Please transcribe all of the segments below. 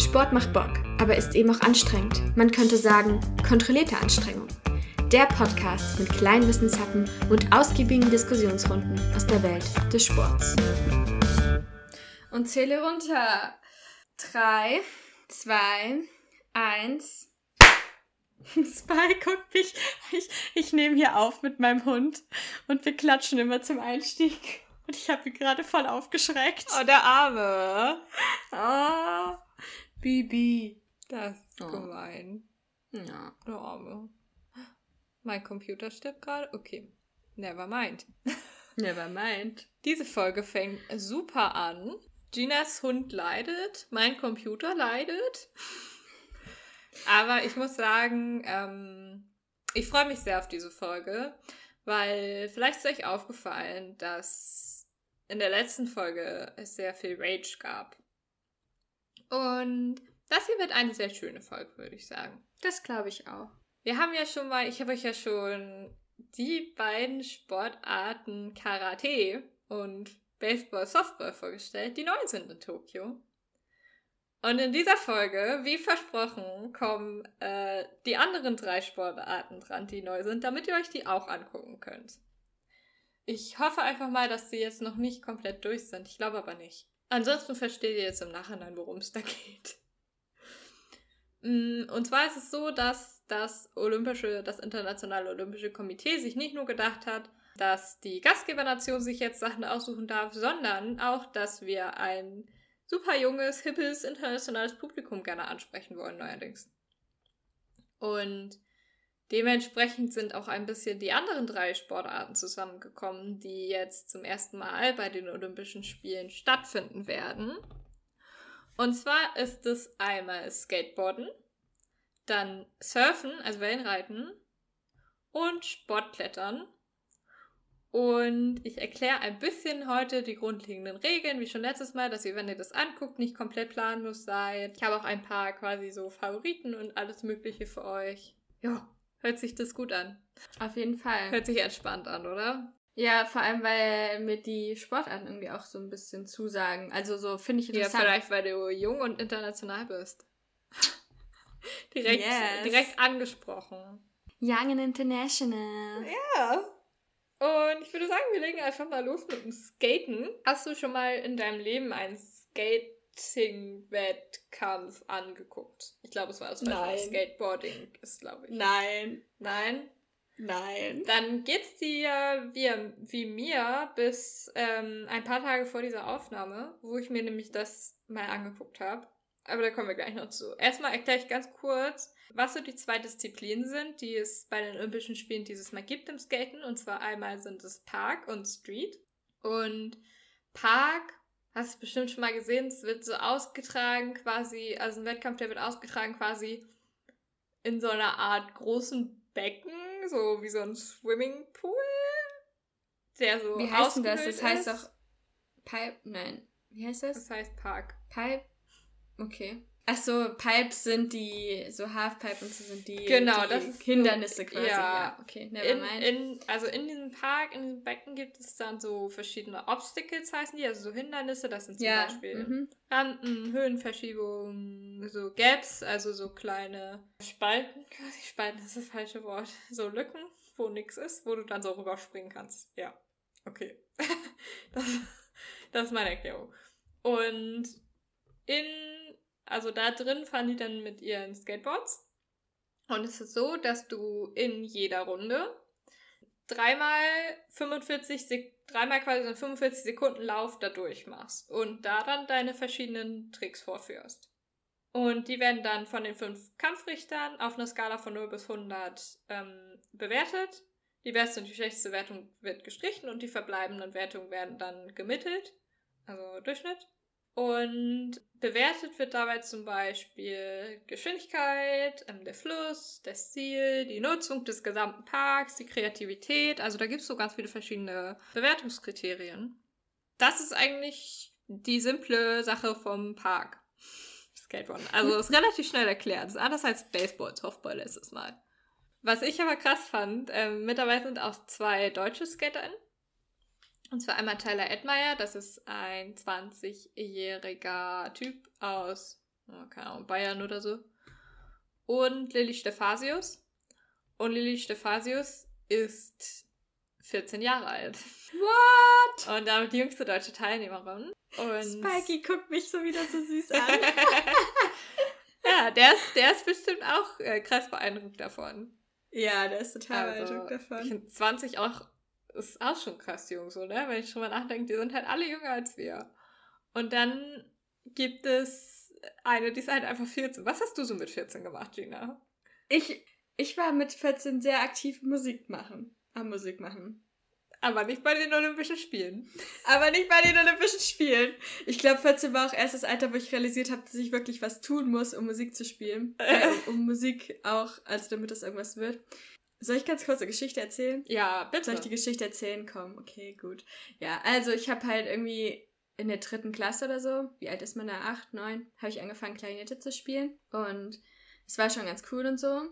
Sport macht Bock, aber ist eben auch anstrengend. Man könnte sagen, kontrollierte Anstrengung. Der Podcast mit kleinen Wissenshappen und ausgiebigen Diskussionsrunden aus der Welt des Sports. Und zähle runter. Drei, zwei, eins. Spy guckt mich. Ich, ich nehme hier auf mit meinem Hund und wir klatschen immer zum Einstieg. Und ich habe ihn gerade voll aufgeschreckt. Oh, der Arme. Oh, Bibi. Das ist Oh. gemein. Ja. Der Arme. Mein Computer stirbt gerade. Okay. Never mind. Never mind. Diese Folge fängt super an. Ginas Hund leidet, mein Computer leidet. Aber ich muss sagen, ähm, ich freue mich sehr auf diese Folge, weil vielleicht ist euch aufgefallen, dass in der letzten Folge es sehr viel Rage gab. Und das hier wird eine sehr schöne Folge, würde ich sagen. Das glaube ich auch. Wir haben ja schon mal, ich habe euch ja schon die beiden Sportarten Karate und Baseball, Softball vorgestellt, die neu sind in Tokio. Und in dieser Folge, wie versprochen, kommen äh, die anderen drei Sportarten dran, die neu sind, damit ihr euch die auch angucken könnt. Ich hoffe einfach mal, dass die jetzt noch nicht komplett durch sind. Ich glaube aber nicht. Ansonsten versteht ihr jetzt im Nachhinein, worum es da geht. Mm, Und zwar ist es so, dass das Olympische, das Internationale Olympische Komitee sich nicht nur gedacht hat, dass die Gastgebernation sich jetzt Sachen aussuchen darf, sondern auch, dass wir ein super junges, hippes, internationales Publikum gerne ansprechen wollen, neuerdings. Und dementsprechend sind auch ein bisschen die anderen drei Sportarten zusammengekommen, die jetzt zum ersten Mal bei den Olympischen Spielen stattfinden werden. Und zwar ist es einmal Skateboarden, dann Surfen, also Wellenreiten und Sportklettern. Und ich erkläre ein bisschen heute die grundlegenden Regeln, wie schon letztes Mal, dass ihr, wenn ihr das anguckt, nicht komplett planlos seid. Ich habe auch ein paar quasi so Favoriten und alles Mögliche für euch. Ja, hört sich das gut an. Auf jeden Fall. Hört sich entspannt an, oder? Ja, vor allem, weil mir die Sportarten irgendwie auch so ein bisschen zusagen. Also so finde ich Ja, interessant. vielleicht, weil du jung und international bist. direkt, Yes. direkt angesprochen. Young and International. Ja. Und ich würde sagen, wir legen einfach mal los mit dem Skaten. Hast du schon mal in deinem Leben einen Skating-Wettkampf angeguckt? Ich glaube, es war das Nein. Skateboarding ist, glaube ich. Nein, Nein? nein. Dann geht's dir wie, wie mir bis ähm, ein paar Tage vor dieser Aufnahme, wo ich mir nämlich das mal angeguckt habe. Aber da kommen wir gleich noch zu. Erstmal erkläre ich ganz kurz, was so die zwei Disziplinen sind, die es bei den Olympischen Spielen dieses Mal gibt im Skaten. Und zwar einmal sind es Park und Street. Und Park, hast du bestimmt schon mal gesehen, es wird so ausgetragen quasi, also ein Wettkampf, der wird ausgetragen quasi in so einer Art großen Becken, so wie so ein Swimmingpool, der so Wie heißt denn das? Das heißt ist. doch Pipe. Nein. Wie heißt das? Das heißt Park. Pipe. Okay. Achso, Pipes sind die, so Halfpipe und so sind die, Genau, die das ist so- Hindernisse quasi. ja. Ja, okay, never In, in, also in diesem Park, in diesem Becken gibt es dann so verschiedene Obstacles, heißen die, also so Hindernisse. Das sind zum ja, Beispiel mhm. Rampen, Höhenverschiebungen, so Gaps, also so kleine Spalten, quasi Spalten ist das falsche Wort, so Lücken, wo nichts ist, wo du dann so rüberspringen kannst. Ja, okay. das, das ist meine Erklärung. Und in, also da drin fahren die dann mit ihren Skateboards. Und es ist so, dass du in jeder Runde dreimal 45 Sek dreimal quasi so einen 45 Sekunden Lauf da durchmachst und da dann deine verschiedenen Tricks vorführst. Und die werden dann von den fünf Kampfrichtern auf einer Skala von 0 bis 100 ähm, bewertet. Die beste und die schlechteste Wertung wird gestrichen und die verbleibenden Wertungen werden dann gemittelt, also Durchschnitt. Und bewertet wird dabei zum Beispiel Geschwindigkeit, ähm, der Fluss, das Ziel, die Nutzung des gesamten Parks, die Kreativität. Also da gibt es so ganz viele verschiedene Bewertungskriterien. Das ist eigentlich die simple Sache vom Park. Skateboarden. Also ist relativ schnell erklärt. Das ist anders als Baseball, Softball letztes Mal. Was ich aber krass fand, ähm, mittlerweile sind auch zwei deutsche SkaterInnen. Und zwar einmal Tyler Edmeyer, das ist ein 20-jähriger Typ aus keine Ahnung, Bayern oder so. Und Lilly Stephasius. Und Lilly Stephasius ist 14 Jahre alt. What? Und damit die jüngste deutsche Teilnehmerin. Und Spikey guckt mich so wieder so süß an. ja, der ist, der ist bestimmt auch äh, krass beeindruckt davon. ja, der ist total Also, beeindruckt Ich davon. finde 20 auch, ist auch schon krass jung, so, ne? Wenn ich schon mal nachdenke, die sind halt alle jünger als wir. Und dann gibt es eine, die ist halt einfach 14. Was hast du so mit 14 gemacht, Gina? Ich, ich war mit 14 sehr aktiv Musik machen. Am Musik machen. Aber nicht bei den Olympischen Spielen. Aber nicht bei den Olympischen Spielen. Ich glaube, 14 war auch erst das Alter, wo ich realisiert habe, dass ich wirklich was tun muss, um Musik zu spielen. Äh, um, um Musik auch, also damit das irgendwas wird. Soll ich ganz kurz eine Geschichte erzählen? Ja, bitte. Soll ich die Geschichte erzählen? Komm, okay, gut. Ja, also ich habe halt irgendwie in der dritten Klasse oder so, wie alt ist man da? Acht, neun, habe ich angefangen, Klarinette zu spielen. Und es war schon ganz cool und so.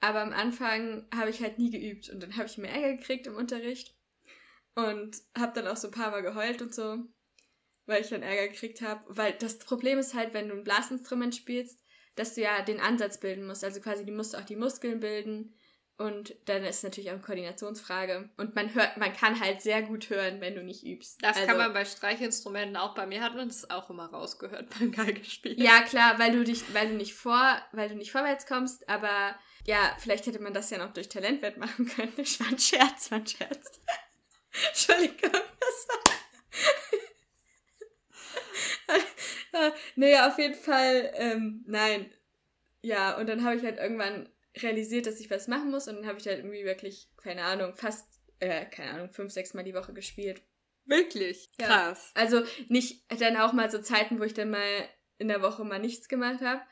Aber am Anfang habe ich halt nie geübt. Und dann habe ich mir Ärger gekriegt im Unterricht. Und habe dann auch so ein paar Mal geheult und so, weil ich dann Ärger gekriegt habe. Weil das Problem ist halt, wenn du ein Blasinstrument spielst, dass du ja den Ansatz bilden musst. Also quasi, du musst auch die Muskeln bilden. Und dann ist es natürlich auch eine Koordinationsfrage. Und man hört, man kann halt sehr gut hören, wenn du nicht übst. Das also, kann man bei Streichinstrumenten auch. Bei mir hat man das auch immer rausgehört beim Geigespielen. Ja, klar, weil du dich, weil du nicht vor, weil du nicht vorwärts kommst, aber ja, vielleicht hätte man das ja noch durch Talent wettmachen können. Das war ein Scherz, war ein Scherz. Entschuldigung, das war. nee, auf jeden Fall, ähm, nein. Ja, und dann habe ich halt irgendwann realisiert, dass ich was machen muss und dann habe ich halt irgendwie wirklich, keine Ahnung, fast, äh, keine Ahnung, fünf, sechs Mal die Woche gespielt. Wirklich? Ja. Krass. Also nicht dann auch mal so Zeiten, wo ich dann mal in der Woche mal nichts gemacht habe.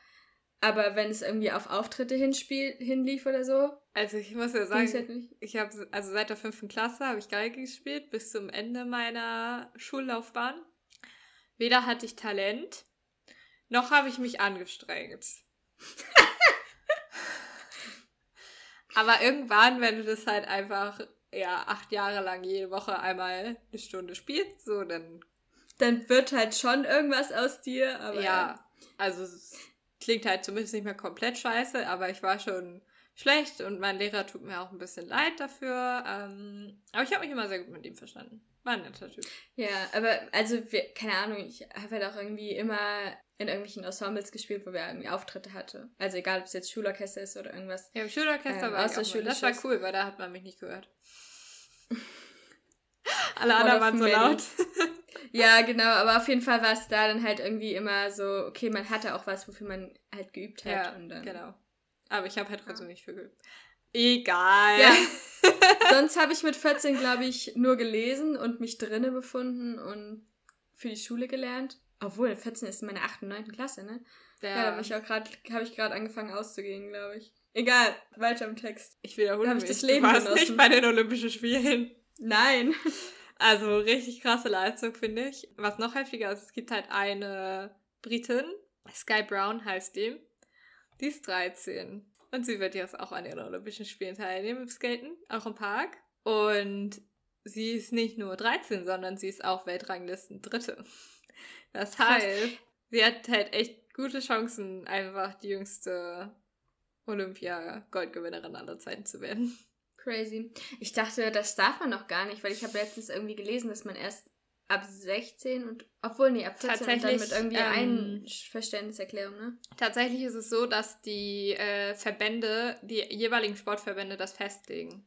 Aber wenn es irgendwie auf Auftritte hinspiel, hinlief oder so, Also ich muss ja sagen, halt ich habe also seit der fünften Klasse habe ich Geige gespielt bis zum Ende meiner Schullaufbahn. Weder hatte ich Talent, noch habe ich mich angestrengt. Aber irgendwann, wenn du das halt einfach ja acht Jahre lang jede Woche einmal eine Stunde spielst, so dann Dann wird halt schon irgendwas aus dir, aber ja, also es klingt halt zumindest nicht mehr komplett scheiße, aber ich war schon schlecht und mein Lehrer tut mir auch ein bisschen leid dafür. Ähm, aber ich habe mich immer sehr gut mit ihm verstanden. War ein netter Typ. Ja, aber also, wir, keine Ahnung, ich habe halt auch irgendwie immer in irgendwelchen Ensembles gespielt, wo wir irgendwie Auftritte hatte. Also egal, ob es jetzt Schulorchester ist oder irgendwas. Ja, im Schulorchester Ähm, war ich auch mal. Das war cool, weil da hat man mich nicht gehört. Alle anderen waren so laut. Ja, genau, aber auf jeden Fall war es da dann halt irgendwie immer so, okay, man hatte auch was, wofür man halt geübt hat. Ja, und dann, genau. Aber ich habe halt trotzdem Ja. nicht viel geübt. Egal. Ja. Sonst habe ich mit 14, glaube ich, nur gelesen und mich drinne befunden und für die Schule gelernt. Obwohl, 14 ist meine 8. und 9. Klasse, ne? Ja, da bin ich auch gerade, habe ich gerade angefangen auszugehen, glaube ich. Egal, weiter im Text. Ich wiederhole Da mich. ich das Leben du warst genossen. nicht bei den Olympischen Spielen. Nein. Also richtig krasse Leistung, finde ich. Was noch heftiger ist, es gibt halt eine Britin, Sky Brown heißt die. Die ist 13. Und sie wird jetzt auch an den Olympischen Spielen teilnehmen im Skaten, auch im Park. Und sie ist nicht nur 13, sondern sie ist auch Weltranglisten Dritte. Das Krass. heißt, sie hat halt echt gute Chancen, einfach die jüngste Olympia-Goldgewinnerin aller Zeiten zu werden. Crazy. Ich dachte, das darf man noch gar nicht, weil ich habe letztens irgendwie gelesen, dass man erst ab 16 und, obwohl, nee, ab 14 und dann Tatsächlich, mit irgendwie ähm, Einverständniserklärung, ne? Tatsächlich ist es so, dass die äh, Verbände, die jeweiligen Sportverbände das festlegen.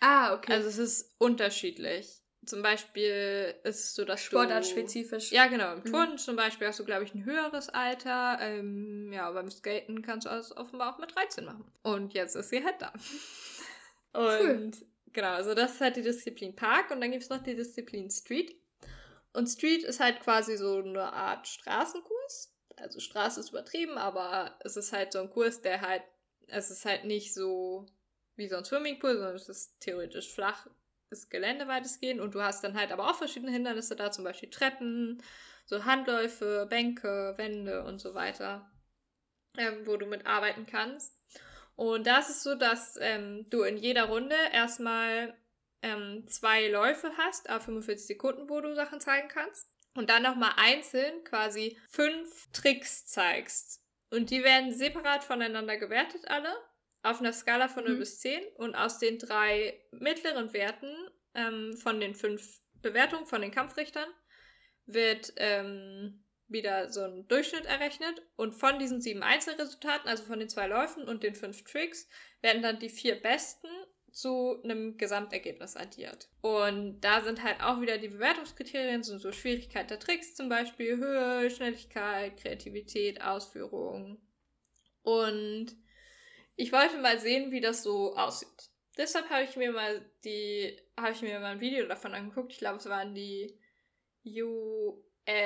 Ah, okay. Also es ist unterschiedlich. Zum Beispiel ist es so, dass du... Sportartspezifisch. Ja, genau. Im Mhm. Turnen zum Beispiel hast du, glaube ich, ein höheres Alter. Ähm, ja, beim Skaten kannst du das offenbar auch mit 13 machen. Und jetzt ist sie halt da. Und genau, also das ist halt die Disziplin Park und dann gibt es noch die Disziplin Street. Und Street ist halt quasi so eine Art Straßenkurs. Also Straße ist übertrieben, aber es ist halt so ein Kurs, der halt, es ist halt nicht so wie so ein Swimmingpool, sondern es ist theoretisch flach, ist Gelände weitestgehend und du hast dann halt aber auch verschiedene Hindernisse da, zum Beispiel Treppen, so Handläufe, Bänke, Wände und so weiter, ähm, wo du mitarbeiten kannst. Und da ist so, dass ähm, du in jeder Runde erstmal ähm, zwei Läufe hast, a 45 Sekunden, wo du Sachen zeigen kannst. und dann nochmal einzeln quasi fünf Tricks zeigst. Und die werden separat voneinander gewertet, alle, auf einer Skala von 0 mhm. bis 10. Und aus den drei mittleren Werten ähm, von den fünf Bewertungen von den Kampfrichtern wird ähm, wieder so ein Durchschnitt errechnet. Und von diesen sieben Einzelresultaten, also von den zwei Läufen und den fünf Tricks, werden dann die vier besten zu einem Gesamtergebnis addiert. Und da sind halt auch wieder die Bewertungskriterien, sind so Schwierigkeit der Tricks zum Beispiel, Höhe, Schnelligkeit, Kreativität, Ausführung. Und ich wollte mal sehen, wie das so aussieht. Deshalb habe ich mir mal die, habe ich mir mal ein Video davon angeguckt. Ich glaube, es waren die USA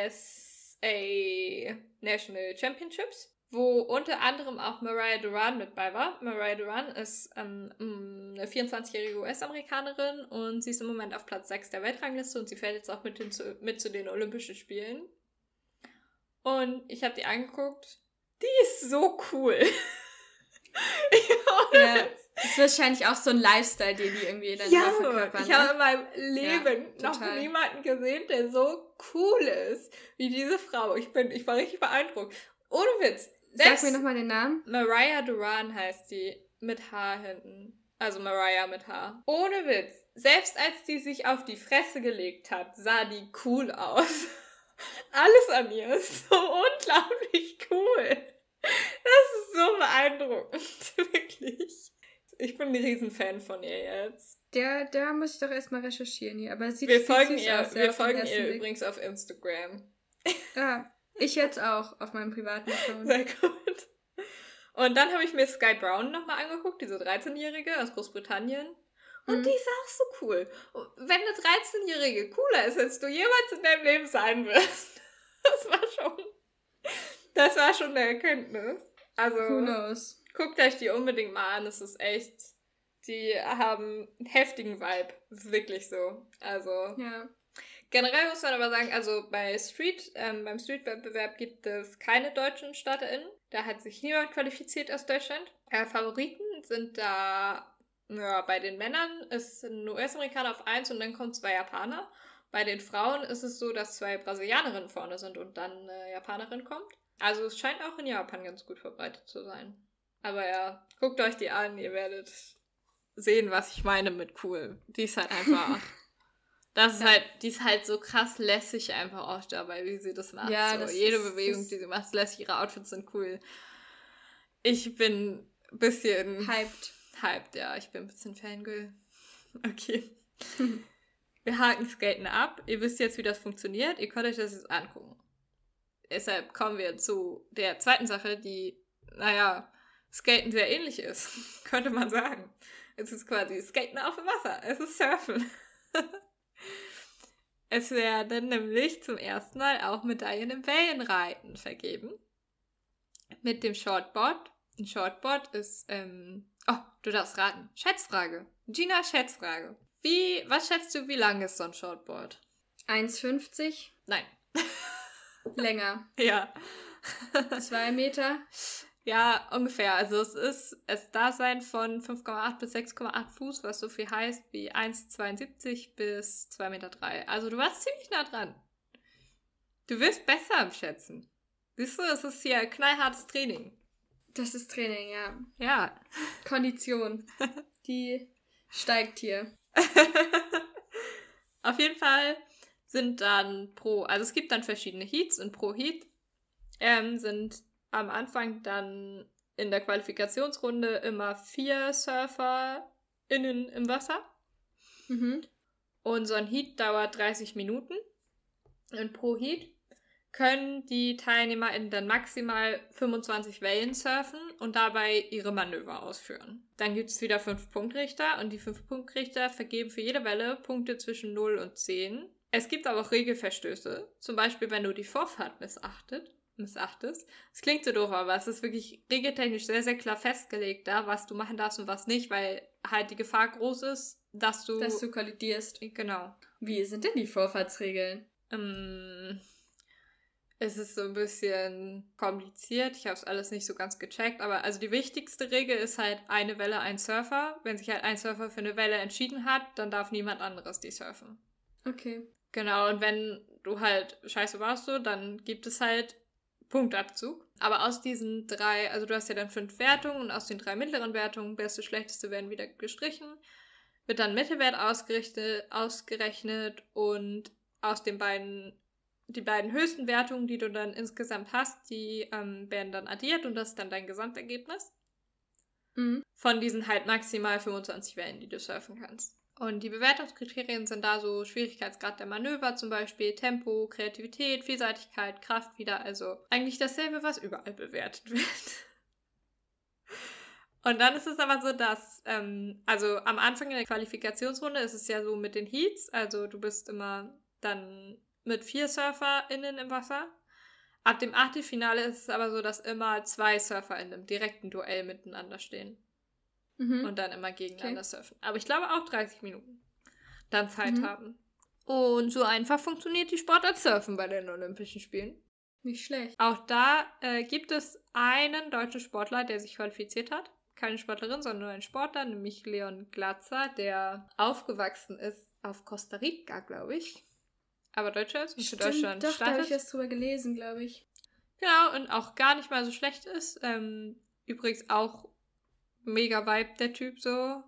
National Championships wo unter anderem auch Mariah Duran mit bei war. Mariah Duran ist ähm, eine 24-jährige US-Amerikanerin und sie ist im Moment auf Platz 6 der Weltrangliste und sie fährt jetzt auch mit, hin zu, mit zu den Olympischen Spielen. Und ich habe die angeguckt. Die ist so cool. ja, das ist wahrscheinlich auch so ein Lifestyle, den die irgendwie dann ja, verkörpern. Ich habe ne? in meinem Leben ja, noch niemanden gesehen, der so cool ist wie diese Frau. Ich bin, ich war richtig beeindruckt. Ohne Witz. Sag mir nochmal den Namen. Mariah Duran heißt die. Mit H hinten. Also Mariah mit H. Ohne Witz. Selbst als die sich auf die Fresse gelegt hat, sah die cool aus. Alles an ihr ist so unglaublich cool. Das ist so beeindruckend. Wirklich. Ich bin ein Riesenfan von ihr jetzt. Der, der muss ich doch erstmal recherchieren hier. Aber sieht, wir folgen ihr, aus, wir folgen ihr übrigens auf Instagram. Ah, ich jetzt auch auf meinem privaten Account. Sehr gut. Und dann habe ich mir Sky Brown nochmal angeguckt, diese 13-Jährige aus Großbritannien. Und mhm. die ist auch so cool. Wenn eine 13-Jährige cooler ist, als du jemals in deinem Leben sein wirst. Das war schon. Das war schon eine Erkenntnis. Also. Who knows? Guckt euch die unbedingt mal an. Es ist echt. Die haben einen heftigen Vibe. Das ist wirklich so. Also. Ja. Generell muss man aber sagen, also bei Street, ähm, beim Street-Wettbewerb gibt es keine deutschen StarterInnen. Da hat sich niemand qualifiziert aus Deutschland. Äh, Favoriten sind da, ja, bei den Männern ist ein US-Amerikaner auf 1 und dann kommen zwei Japaner. Bei den Frauen ist es so, dass zwei Brasilianerinnen vorne sind und dann eine Japanerin kommt. Also es scheint auch in Japan ganz gut verbreitet zu sein. Aber ja, guckt euch die an, ihr werdet sehen, was ich meine mit cool. Die ist halt einfach Das ist ja. halt, die ist halt so krass lässig einfach auch dabei, wie sie das macht. Ja, so, das jede ist, Bewegung, die sie macht, ist lässig. Ihre Outfits sind cool. Ich bin ein bisschen. Hyped. Hyped, ja. Ich bin ein bisschen Fangirl. Okay. Wir haken Skaten ab. Ihr wisst jetzt, wie das funktioniert. Ihr könnt euch das jetzt angucken. Deshalb kommen wir zu der zweiten Sache, die, naja, Skaten sehr ähnlich ist. könnte man sagen. Es ist quasi Skaten auf dem Wasser. Es ist Surfen. Es werden nämlich zum ersten Mal auch Medaillen im Wellenreiten vergeben. Mit dem Shortboard. Ein Shortboard ist, ähm, oh, du darfst raten. Schätzfrage. Gina, Schätzfrage. Wie, was schätzt du, wie lang ist so ein Shortboard? 1,50? Nein. Länger. Ja. Zwei Meter? Ja, ungefähr. Also es ist das Dasein von 5,8 bis 6,8 Fuß, was so viel heißt wie 1,72 bis 2,3 Meter. Also du warst ziemlich nah dran. Du wirst besser am Schätzen. Siehst du, es ist hier knallhartes Training. Das ist Training, ja. Ja. Kondition. Die steigt hier. Auf jeden Fall sind dann pro, also es gibt dann verschiedene Heats und pro Heat ähm, sind am Anfang dann in der Qualifikationsrunde immer vier SurferInnen im Wasser. Mhm. Und so ein Heat dauert 30 Minuten. Und pro Heat können die TeilnehmerInnen dann maximal 25 Wellen surfen und dabei ihre Manöver ausführen. Dann gibt es wieder fünf Punktrichter und die fünf Punktrichter vergeben für jede Welle Punkte zwischen 0 und 10. Es gibt aber auch Regelverstöße, zum Beispiel wenn du die Vorfahrt missachtet missachtest. Es klingt so doof, aber es ist wirklich regeltechnisch sehr, sehr klar festgelegt da, was du machen darfst und was nicht, weil halt die Gefahr groß ist, dass du. Dass du kollidierst. Genau. Wie sind denn die Vorfahrtsregeln? Ähm, es ist so ein bisschen kompliziert. Ich habe es alles nicht so ganz gecheckt, aber also die wichtigste Regel ist halt eine Welle, ein Surfer. Wenn sich halt ein Surfer für eine Welle entschieden hat, dann darf niemand anderes die surfen. Okay. Genau, und wenn du halt scheiße warst, so, dann gibt es halt Punktabzug. Aber aus diesen drei, also du hast ja dann fünf Wertungen und aus den drei mittleren Wertungen, beste, schlechteste werden wieder gestrichen. Wird dann Mittelwert ausgerechnet und aus den beiden, die beiden höchsten Wertungen, die du dann insgesamt hast, die ähm, werden dann addiert und das ist dann dein Gesamtergebnis. Mhm. Von diesen halt maximal 25 Wellen, die du surfen kannst. Und die Bewertungskriterien sind da so Schwierigkeitsgrad der Manöver zum Beispiel, Tempo, Kreativität, Vielseitigkeit, Kraft wieder. Also eigentlich dasselbe, was überall bewertet wird. Und dann ist es aber so, dass, ähm, also am Anfang in der Qualifikationsrunde ist es ja so mit den Heats, also du bist immer dann mit vier SurferInnen im Wasser. Ab dem Achtelfinale ist es aber so, dass immer zwei Surfer in einem direkten Duell miteinander stehen. Mhm. Und dann immer gegeneinander okay. surfen. Aber ich glaube auch 30 Minuten dann Zeit mhm. haben. Und so einfach funktioniert die Sportart Surfen bei den Olympischen Spielen. Nicht schlecht. Auch da äh, gibt es einen deutschen Sportler, der sich qualifiziert hat. Keine Sportlerin, sondern nur ein Sportler, nämlich Leon Glatzer, der aufgewachsen ist auf Costa Rica, glaube ich. Aber Deutscher ist und für Deutschland doch, startet. da habe ich was drüber gelesen, glaube ich. Genau, und auch gar nicht mal so schlecht ist. Ähm, übrigens auch mega Vibe, der Typ so.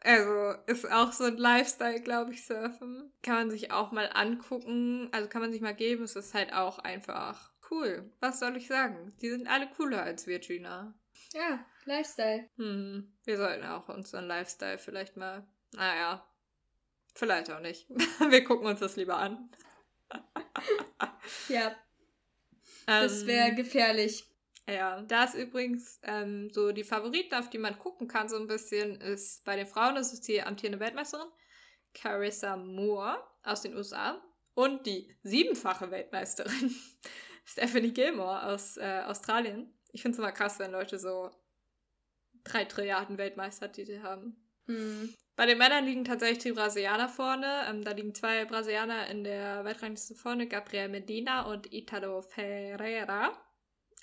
Also ist auch so ein Lifestyle, glaube ich, surfen. Kann man sich auch mal angucken. Also kann man sich mal geben. Es ist halt auch einfach cool. Was soll ich sagen? Die sind alle cooler als wir, Gina. Ja, Lifestyle. Hm, wir sollten auch unseren Lifestyle vielleicht mal. Naja, vielleicht auch nicht. wir gucken uns das lieber an. ja. Das wäre ähm, gefährlich. Ja, da ist übrigens ähm, so die Favoriten, auf die man gucken kann, so ein bisschen, ist bei den Frauen, das ist die amtierende Weltmeisterin, Carissa Moore aus den USA und die siebenfache Weltmeisterin, Stephanie Gilmore aus äh, Australien. Ich finde es immer krass, wenn Leute so drei Trilliarden Weltmeistertitel haben. Mhm. Bei den Männern liegen tatsächlich die Brasilianer vorne. Ähm, da liegen zwei Brasilianer in der Weltrangliste vorne, Gabriel Medina und Italo Ferreira.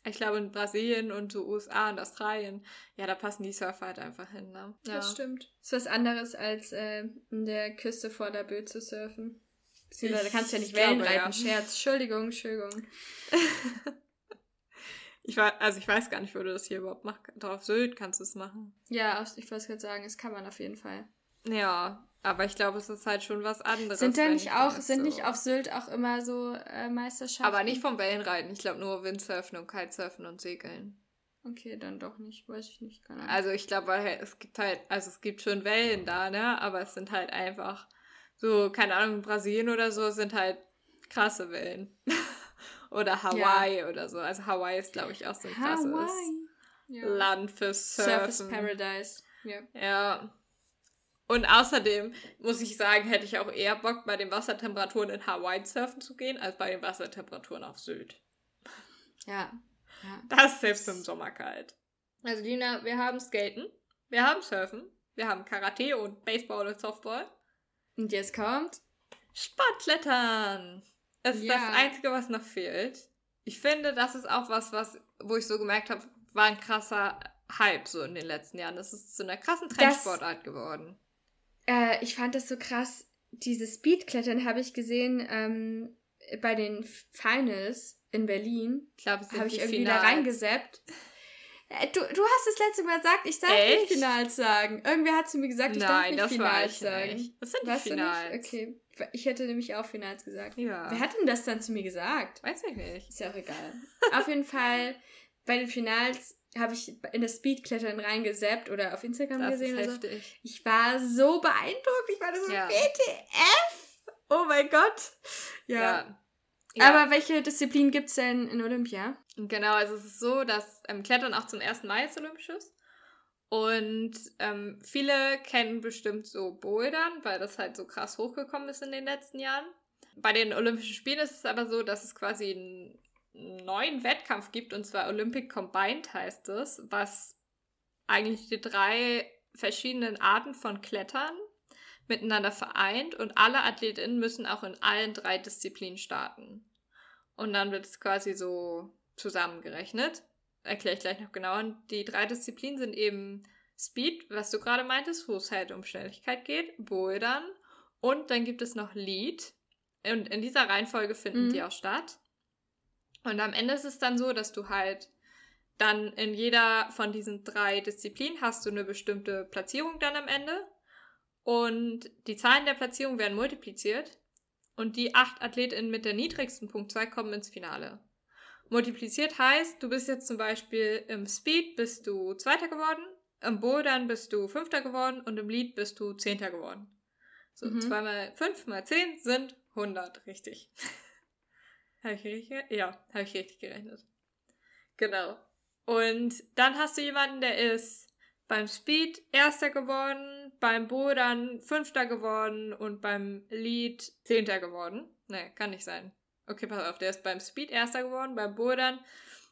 Ich glaube, in Brasilien und so USA und Australien, ja, da passen die Surfer halt einfach hin, ne? Ja. Das stimmt. Das ist was anderes, als äh, in der Küste vor der Böe zu surfen. Beziehungsweise, da kannst du ja nicht Wellen reiten. Ja. Scherz. Entschuldigung, Entschuldigung. ich weiß, also ich weiß gar nicht, wo du das hier überhaupt machst. Drauf Sylt kannst du es machen. Ja, ich wollte gerade sagen, das kann man auf jeden Fall. Ja, aber ich glaube, es ist halt schon was anderes. Sind da nicht auch, sind so. nicht auf Sylt auch immer so äh, Meisterschaften? Aber nicht vom Wellenreiten. Ich glaube nur Windsurfen und Kitesurfen und Segeln. Okay, dann doch nicht, weiß ich nicht. Keine Also ich glaube, es gibt halt, also es gibt schon Wellen da, ne? Aber es sind halt einfach so, keine Ahnung, in Brasilien oder so sind halt krasse Wellen. oder Hawaii ja. oder so. Also Hawaii ist, glaube ich, auch so ein krasses ja. Land für Surfen. Surface Paradise. Ja. Ja. Und außerdem muss ich sagen, hätte ich auch eher Bock, bei den Wassertemperaturen in Hawaii surfen zu gehen, als bei den Wassertemperaturen auf Sylt. Ja. ja. Das ist selbst im Sommer kalt. Also, Lina, wir haben Skaten, wir haben Surfen, wir haben Karate und Baseball und Softball. Und jetzt kommt Sportklettern. Das ist ja. das Einzige, was noch fehlt. Ich finde, das ist auch was, was, wo ich so gemerkt habe, war ein krasser Hype so in den letzten Jahren. Das ist zu einer krassen Trendsportart geworden. Äh, ich fand das so krass. Dieses Speedklettern habe ich gesehen ähm, bei den Finals in Berlin. Ich glaube, habe ich irgendwie Finals. da reingeseppt. Äh, du, du hast es letzte Mal gesagt, ich darf Echt? nicht Finals sagen. Irgendwer hat zu mir gesagt, ich Nein, darf nicht Finals sagen. Nicht. Was sind die weißt Finals? Okay. Ich hätte nämlich auch Finals gesagt. Ja. Wer hat denn das dann zu mir gesagt? Weiß ich nicht. Ist ja auch egal. Auf jeden Fall, bei den Finals habe ich in das Speedklettern reingesappt oder auf Instagram das gesehen. Ist heftig. So. Ich war so beeindruckt. Ich war so, ja. WTF! Oh mein Gott! Ja. ja. Aber welche Disziplin gibt es denn in Olympia? Genau, also es ist so, dass ähm, Klettern auch zum ersten Mal ist olympisches. Und ähm, viele kennen bestimmt so Bouldern, weil das halt so krass hochgekommen ist in den letzten Jahren. Bei den Olympischen Spielen ist es aber so, dass es quasi ein neuen Wettkampf gibt, und zwar Olympic Combined heißt es, was eigentlich die drei verschiedenen Arten von Klettern miteinander vereint und alle Athletinnen müssen auch in allen drei Disziplinen starten. Und dann wird es quasi so zusammengerechnet. Erkläre ich gleich noch genauer. Die drei Disziplinen sind eben Speed, was du gerade meintest, wo es halt um Schnelligkeit geht, Bouldern und dann gibt es noch Lead, Und in dieser Reihenfolge finden Mhm. die auch statt. Und am Ende ist es dann so, dass du halt dann in jeder von diesen drei Disziplinen hast du eine bestimmte Platzierung dann am Ende. Und die Zahlen der Platzierung werden multipliziert. Und die acht AthletInnen mit der niedrigsten Punktzahl kommen ins Finale. Multipliziert heißt, du bist jetzt zum Beispiel im Speed bist du Zweiter geworden, im Bouldern bist du Fünfter geworden und im Lead bist du Zehnter geworden. So, Mhm. zwei mal fünf mal zehn sind 100, richtig. habe ich richtig? ge- Ja, habe ich richtig gerechnet. Genau. Und dann hast du jemanden, der ist beim Speed Erster geworden, beim Bouldern Fünfter geworden und beim Lead Zehnter geworden. Ne, kann nicht sein. Okay, pass auf, der ist beim Speed Erster geworden, beim Bouldern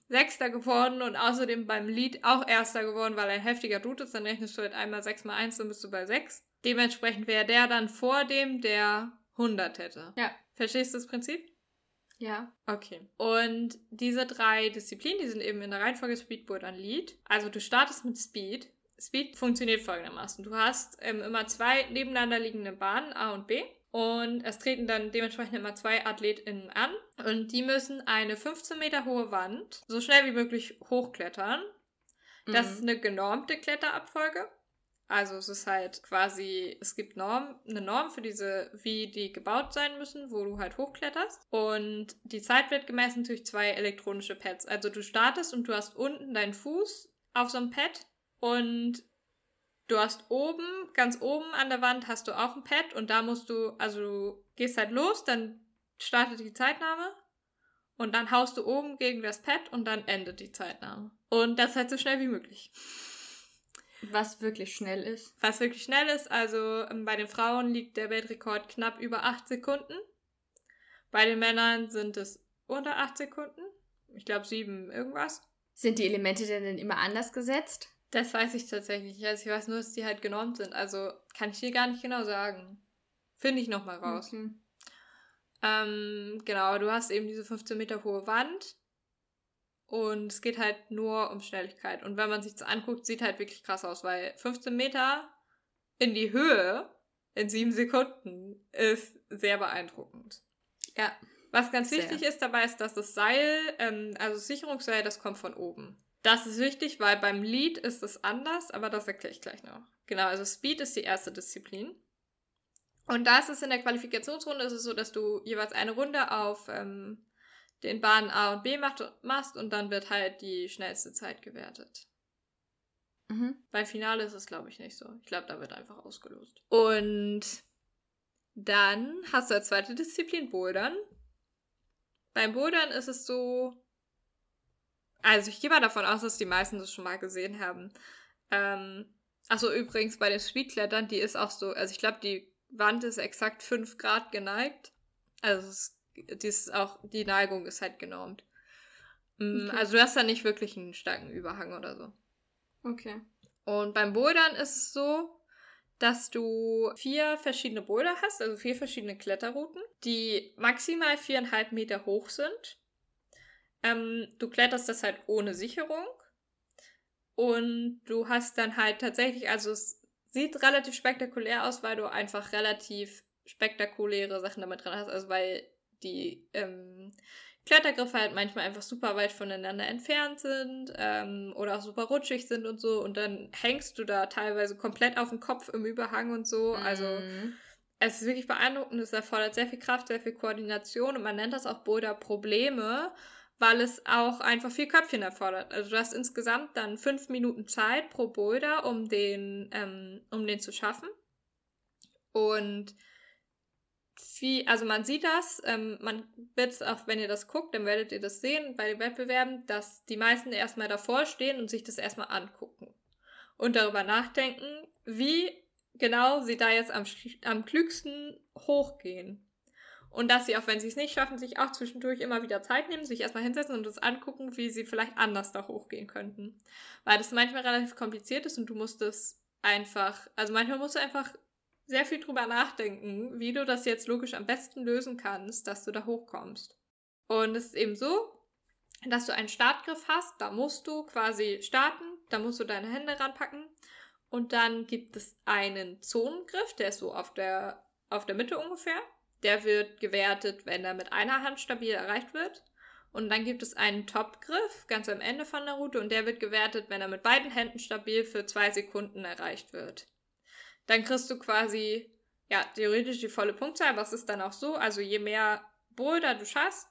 Sechster geworden und außerdem beim Lead auch Erster geworden, weil er ein heftiger Dude ist. Dann rechnest du halt einmal 6 mal 1, dann bist du bei 6. Dementsprechend wäre der dann vor dem, der 100 hätte. Ja. Verstehst du das Prinzip? Ja. Okay. Und diese drei Disziplinen, die sind eben in der Reihenfolge Speedboard an Lead. Also du startest mit Speed. Speed funktioniert folgendermaßen. Du hast ähm, immer zwei nebeneinander liegende Bahnen, A und B. Und es treten dann dementsprechend immer zwei AthletInnen an. Und die müssen eine 15 Meter hohe Wand so schnell wie möglich hochklettern. Das ist Mhm. eine genormte Kletterabfolge. Also es ist halt quasi, es gibt Norm, eine Norm für diese, wie die gebaut sein müssen, wo du halt hochkletterst. Und die Zeit wird gemessen durch zwei elektronische Pads. Also du startest und du hast unten deinen Fuß auf so einem Pad und du hast oben, ganz oben an der Wand hast du auch ein Pad und da musst du, also du gehst halt los, dann startet die Zeitnahme und dann haust du oben gegen das Pad und dann endet die Zeitnahme. Und das halt so schnell wie möglich. Was wirklich schnell ist. Was wirklich schnell ist, also ähm, bei den Frauen liegt der Weltrekord knapp über 8 Sekunden. Bei den Männern sind es unter 8 Sekunden. Ich glaube 7 irgendwas. Sind die Elemente denn immer anders gesetzt? Das weiß ich tatsächlich nicht. Also ich weiß nur, dass die halt genormt sind. Also kann ich dir gar nicht genau sagen. Finde ich nochmal raus. Okay. Ähm, genau, du hast eben diese 15 Meter hohe Wand. Und es geht halt nur um Schnelligkeit. Und wenn man sich das anguckt, sieht halt wirklich krass aus, weil 15 Meter in die Höhe in sieben Sekunden ist sehr beeindruckend. Ja. Was ganz Sehr. wichtig ist dabei, ist, dass das Seil, ähm, also das Sicherungsseil, das kommt von oben. Das ist wichtig, weil beim Lead ist es anders, aber das erkläre ich gleich noch. Genau, also Speed ist die erste Disziplin. Und da ist es in der Qualifikationsrunde ist es so, dass du jeweils eine Runde auf ähm, den Bahnen A und B macht, machst und dann wird halt die schnellste Zeit gewertet. Mhm. Beim Finale ist es, glaube ich, nicht so. Ich glaube, da wird einfach ausgelost. Und dann hast du als zweite Disziplin Bouldern. Beim Bouldern ist es so. Also, ich gehe mal davon aus, dass die meisten das schon mal gesehen haben. Ähm, achso, übrigens, bei den Speedklettern, die ist auch so. Also, ich glaube, die Wand ist exakt 5 Grad geneigt. Also, es ist, die, ist auch, die Neigung ist halt genormt. Mm, Okay. Also, du hast da nicht wirklich einen starken Überhang oder so. Okay. Und beim Bouldern ist es so, dass du vier verschiedene Boulder hast, also vier verschiedene Kletterrouten, die maximal viereinhalb Meter hoch sind. Ähm, du kletterst das halt ohne Sicherung. Und du hast dann halt tatsächlich, also es sieht relativ spektakulär aus, weil du einfach relativ spektakuläre Sachen damit dran hast. Also weil die ähm, Klettergriffe halt manchmal einfach super weit voneinander entfernt sind ähm, oder auch super rutschig sind und so. Und dann hängst du da teilweise komplett auf dem Kopf im Überhang und so. Also Mhm. es ist wirklich beeindruckend. Es erfordert sehr viel Kraft, sehr viel Koordination und man nennt das auch Boulder-Probleme, weil es auch einfach viel Köpfchen erfordert. Also du hast insgesamt dann fünf Minuten Zeit pro Boulder, um den, ähm, um den zu schaffen. Und viel, also man sieht das, ähm, man wird es auch, wenn ihr das guckt, dann werdet ihr das sehen bei den Wettbewerben, dass die meisten erstmal davor stehen und sich das erstmal angucken und darüber nachdenken, wie genau sie da jetzt am, am klügsten hochgehen. Und dass sie, auch wenn sie es nicht schaffen, sich auch zwischendurch immer wieder Zeit nehmen, sich erstmal hinsetzen und das angucken, wie sie vielleicht anders da hochgehen könnten. Weil das manchmal relativ kompliziert ist und du musst es einfach, also manchmal musst du einfach sehr viel drüber nachdenken, wie du das jetzt logisch am besten lösen kannst, dass du da hochkommst. Und es ist eben so, dass du einen Startgriff hast, da musst du quasi starten, da musst du deine Hände ranpacken und dann gibt es einen Zonengriff, der ist so auf der, auf der Mitte ungefähr. Der wird gewertet, wenn er mit einer Hand stabil erreicht wird. Und dann gibt es einen Topgriff ganz am Ende von der Route und der wird gewertet, wenn er mit beiden Händen stabil für zwei Sekunden erreicht wird. Dann kriegst du quasi, ja, theoretisch die volle Punktzahl, aber es ist dann auch so, also je mehr Boulder du schaffst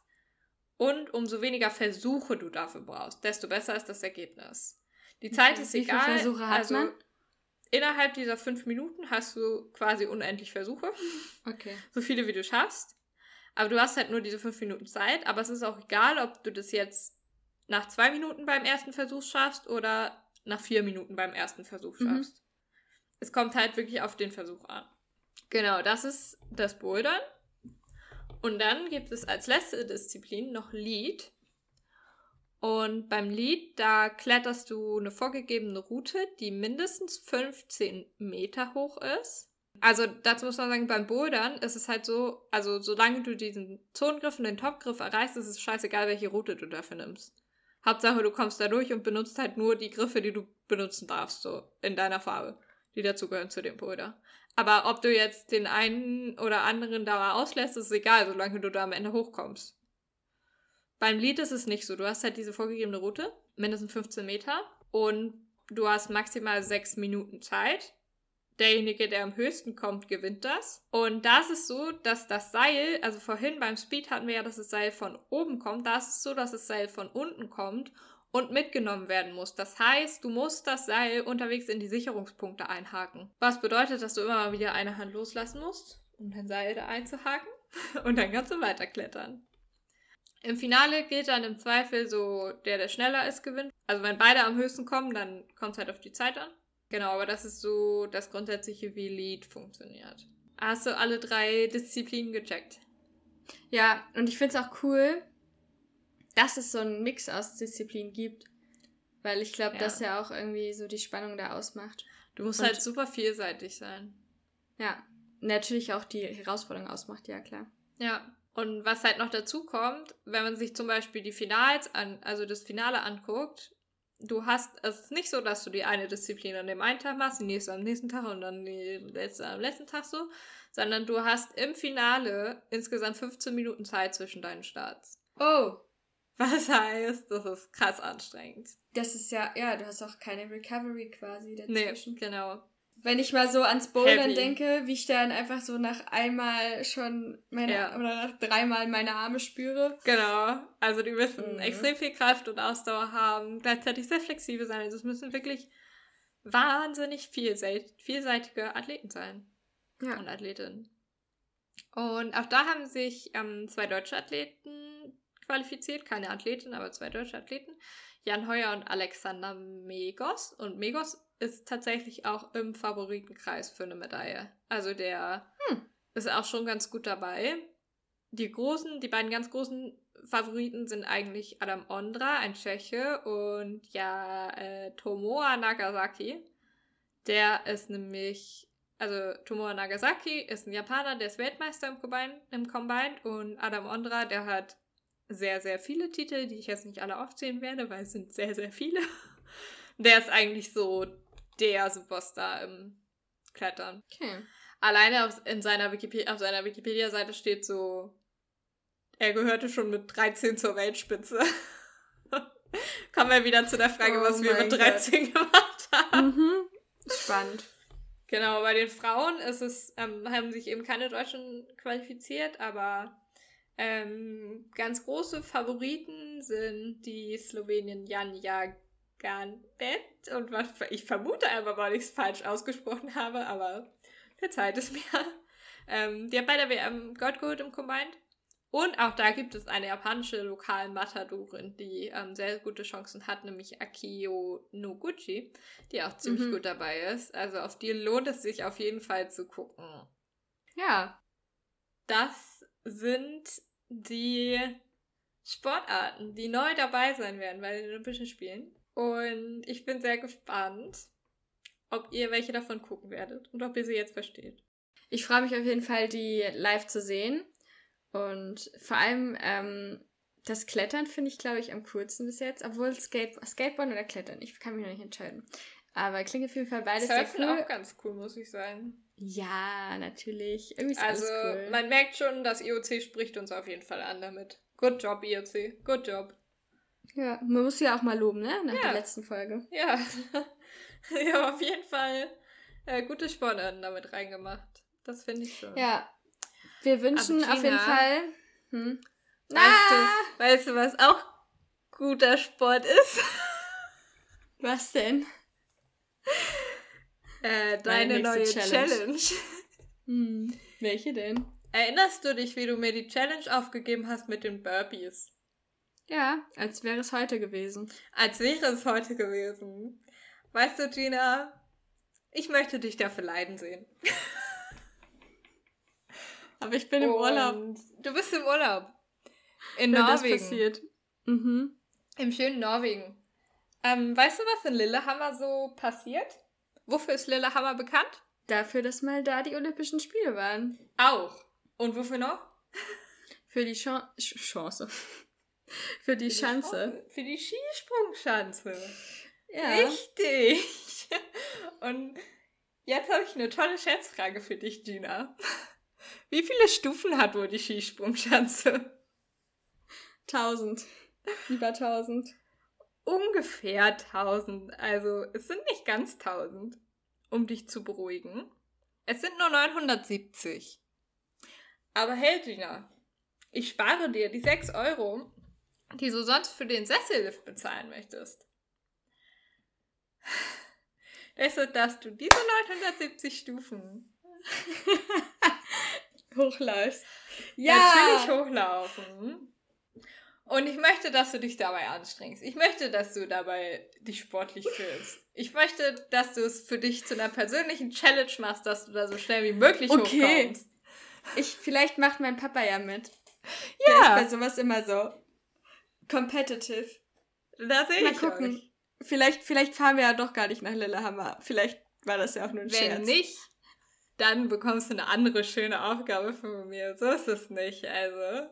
und umso weniger Versuche du dafür brauchst, desto besser ist das Ergebnis. Die Zeit okay. ist Wie egal. Wie viele Versuche hat also, man? Innerhalb dieser fünf Minuten hast du quasi unendlich Versuche. Okay. So viele wie du schaffst. Aber du hast halt nur diese fünf Minuten Zeit. Aber es ist auch egal, ob du das jetzt nach zwei Minuten beim ersten Versuch schaffst oder nach vier Minuten beim ersten Versuch mhm. schaffst. Mhm. Es kommt halt wirklich auf den Versuch an. Genau, das ist das Bouldern. Und dann gibt es als letzte Disziplin noch Lead. Und beim Lead, da kletterst du eine vorgegebene Route, die mindestens 15 Meter hoch ist. Also dazu muss man sagen, beim Bouldern ist es halt so, also solange du diesen Zonengriff und den Topgriff erreichst, ist es scheißegal, welche Route du dafür nimmst. Hauptsache, du kommst da durch und benutzt halt nur die Griffe, die du benutzen darfst, so in deiner Farbe, die dazugehören zu dem Boulder. Aber ob du jetzt den einen oder anderen da auslässt, ist egal, solange du da am Ende hochkommst. Beim Lied ist es nicht so. Du hast halt diese vorgegebene Route, mindestens 15 Meter, und du hast maximal 6 Minuten Zeit derjenige, der am höchsten kommt, gewinnt das. Und da ist es so, dass das Seil, also vorhin beim Speed hatten wir ja, dass das Seil von oben kommt, da ist es so, dass das Seil von unten kommt und mitgenommen werden muss. Das heißt, du musst das Seil unterwegs in die Sicherungspunkte einhaken. Was bedeutet, dass du immer mal wieder eine Hand loslassen musst, um dein Seil da einzuhaken und dann kannst du weiterklettern. Im Finale gilt dann im Zweifel so, der, der schneller ist, gewinnt. Also wenn beide am höchsten kommen, dann kommt es halt auf die Zeit an. Genau, aber das ist so das Grundsätzliche, wie Lead funktioniert. Hast du alle drei Disziplinen gecheckt? Ja, und ich finde es auch cool, dass es so einen Mix aus Disziplinen gibt. Weil ich glaube, ja. das ja auch irgendwie so die Spannung da ausmacht. Du musst und halt super vielseitig sein. Ja, natürlich auch die Herausforderung ausmacht, ja klar. Ja, und was halt noch dazu kommt, wenn man sich zum Beispiel die Finals an, also das Finale anguckt, du hast, es ist nicht so, dass du die eine Disziplin an dem einen Tag machst, die nächste am nächsten Tag und dann die letzte am letzten Tag so, sondern du hast im Finale insgesamt 15 Minuten Zeit zwischen deinen Starts. Oh. Was heißt, das ist krass anstrengend. Das ist ja, ja, du hast auch keine Recovery quasi dazwischen. Nee, genau wenn ich mal so ans Bouldern denke, wie ich dann einfach so nach einmal schon meine ja. oder nach dreimal meine Arme spüre. Genau. Also die müssen mhm. extrem viel Kraft und Ausdauer haben, gleichzeitig sehr flexibel sein. Also es müssen wirklich wahnsinnig vielseitige Athleten sein. Ja. Und Athletinnen. Und auch da haben sich ähm, zwei deutsche Athleten qualifiziert, keine Athletin, aber zwei deutsche Athleten. Jan Heuer und Alexander Megos. Und Megos ist tatsächlich auch im Favoritenkreis für eine Medaille. Also der hm. ist auch schon ganz gut dabei. Die großen, die beiden ganz großen Favoriten sind eigentlich Adam Ondra, ein Tscheche, und ja, äh, Tomoa Nagasaki. Der ist nämlich, also Tomoa Nagasaki ist ein Japaner, der ist Weltmeister im Combine, im Combine und Adam Ondra, der hat sehr, sehr viele Titel, die ich jetzt nicht alle aufzählen werde, weil es sind sehr, sehr viele. Der ist eigentlich so der Superstar im Klettern. Okay. Alleine auf, in seiner Wikipedia, auf seiner Wikipedia-Seite steht so, er gehörte schon mit 13 zur Weltspitze. Kommen wir wieder zu der Frage, oh was wir mit 13 Gott. gemacht haben. Mhm. Spannend. Genau, bei den Frauen ist es, ähm, haben sich eben keine Deutschen qualifiziert, aber ähm, ganz große Favoriten sind die Slowenien Janja Garnett und was ich vermute einfach, weil ich es falsch ausgesprochen habe, aber der Zeit ist mir. Ähm, die hat bei der WM Gold geholt im Combined. Und auch da gibt es eine japanische Lokal-Matadorin, die ähm, sehr gute Chancen hat, nämlich Akio Noguchi, die auch ziemlich mhm. gut dabei ist. Also auf die lohnt es sich auf jeden Fall zu gucken. Ja. Das sind die Sportarten, die neu dabei sein werden bei den Olympischen Spielen. Und ich bin sehr gespannt, ob ihr welche davon gucken werdet und ob ihr sie jetzt versteht. Ich freue mich auf jeden Fall, die live zu sehen. Und vor allem ähm, das Klettern finde ich, glaube ich, am coolsten bis jetzt. Obwohl Skate Skateboarden oder Klettern, ich kann mich noch nicht entscheiden. Aber klingt auf jeden Fall beides Surfen sehr cool. auch ganz cool, muss ich sagen. Ja, natürlich. Irgendwie ist Also, alles cool. man merkt schon, das IOC spricht uns auf jeden Fall an damit. Good job, IOC. Good job. ja, man muss ja auch mal loben, ne? Nach Ja. der letzten Folge. Ja. Wir haben auf jeden Fall äh, gute Sportarten damit reingemacht. Das finde ich schon. Ja. Wir wünschen Aber auf jeden Fall. Hm. Weißt, du, weißt du, was auch guter Sport ist? Was denn? Äh, deine neue Challenge. Challenge. Hm. Welche denn? Erinnerst du dich, wie du mir die Challenge aufgegeben hast mit den Burpees? Ja, als wäre es heute gewesen. Als wäre es heute gewesen. Weißt du, Gina, ich möchte dich dafür leiden sehen. Aber ich bin im Urlaub. Und Du bist im Urlaub. In wenn das Norwegen. passiert. Mhm. Im schönen Norwegen. Ähm, weißt du, was in Lillehammer so passiert? Wofür ist Lillehammer bekannt? Dafür, dass mal da die Olympischen Spiele waren. Auch. Und wofür noch? Für die Chan Ch Chance. Für die Schanze. Für die Skisprungschanze. Ja. Richtig. Und jetzt habe ich eine tolle Schätzfrage für dich, Gina. Wie viele Stufen hat wohl die Skisprungschanze? Tausend. Über tausend. Ungefähr 1000. Also es sind nicht ganz 1000, um dich zu beruhigen. Es sind nur 970. Aber hey, Gina, ich spare dir die 6 Euro, die du sonst für den Sessellift bezahlen möchtest. Deshalb darfst du diese 970 Stufen Hochläufst. natürlich hochlaufen. Und ich möchte, dass du dich dabei anstrengst. Ich möchte, dass du dabei dich sportlich fühlst. Ich möchte, dass du es für dich zu einer persönlichen Challenge machst, dass du da so schnell wie möglich Okay. hochkommst. Ich, vielleicht macht mein Papa ja mit. Ja. Der ist bei sowas immer so competitive. Da sehe Mal ich gucken. Euch. Vielleicht, vielleicht fahren wir ja doch gar nicht nach Lillehammer. Vielleicht war das ja auch nur ein Wenn Scherz. nicht, dann bekommst du eine andere schöne Aufgabe von mir. So ist es nicht. Also.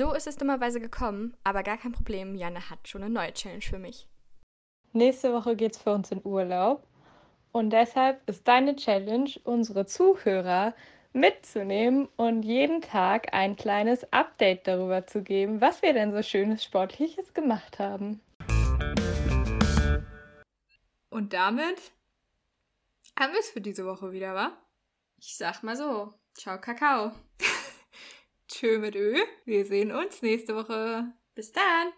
So ist es dummerweise gekommen, aber gar kein Problem. Janne hat schon eine neue Challenge für mich. Nächste Woche geht's für uns in Urlaub. Und deshalb ist deine Challenge, unsere Zuhörer mitzunehmen und jeden Tag ein kleines Update darüber zu geben, was wir denn so schönes Sportliches gemacht haben. Und damit haben wir es für diese Woche wieder, wa? Ich sag mal so. Ciao, Kakao. Tschö mit Ö. Wir sehen uns nächste Woche. Bis dann.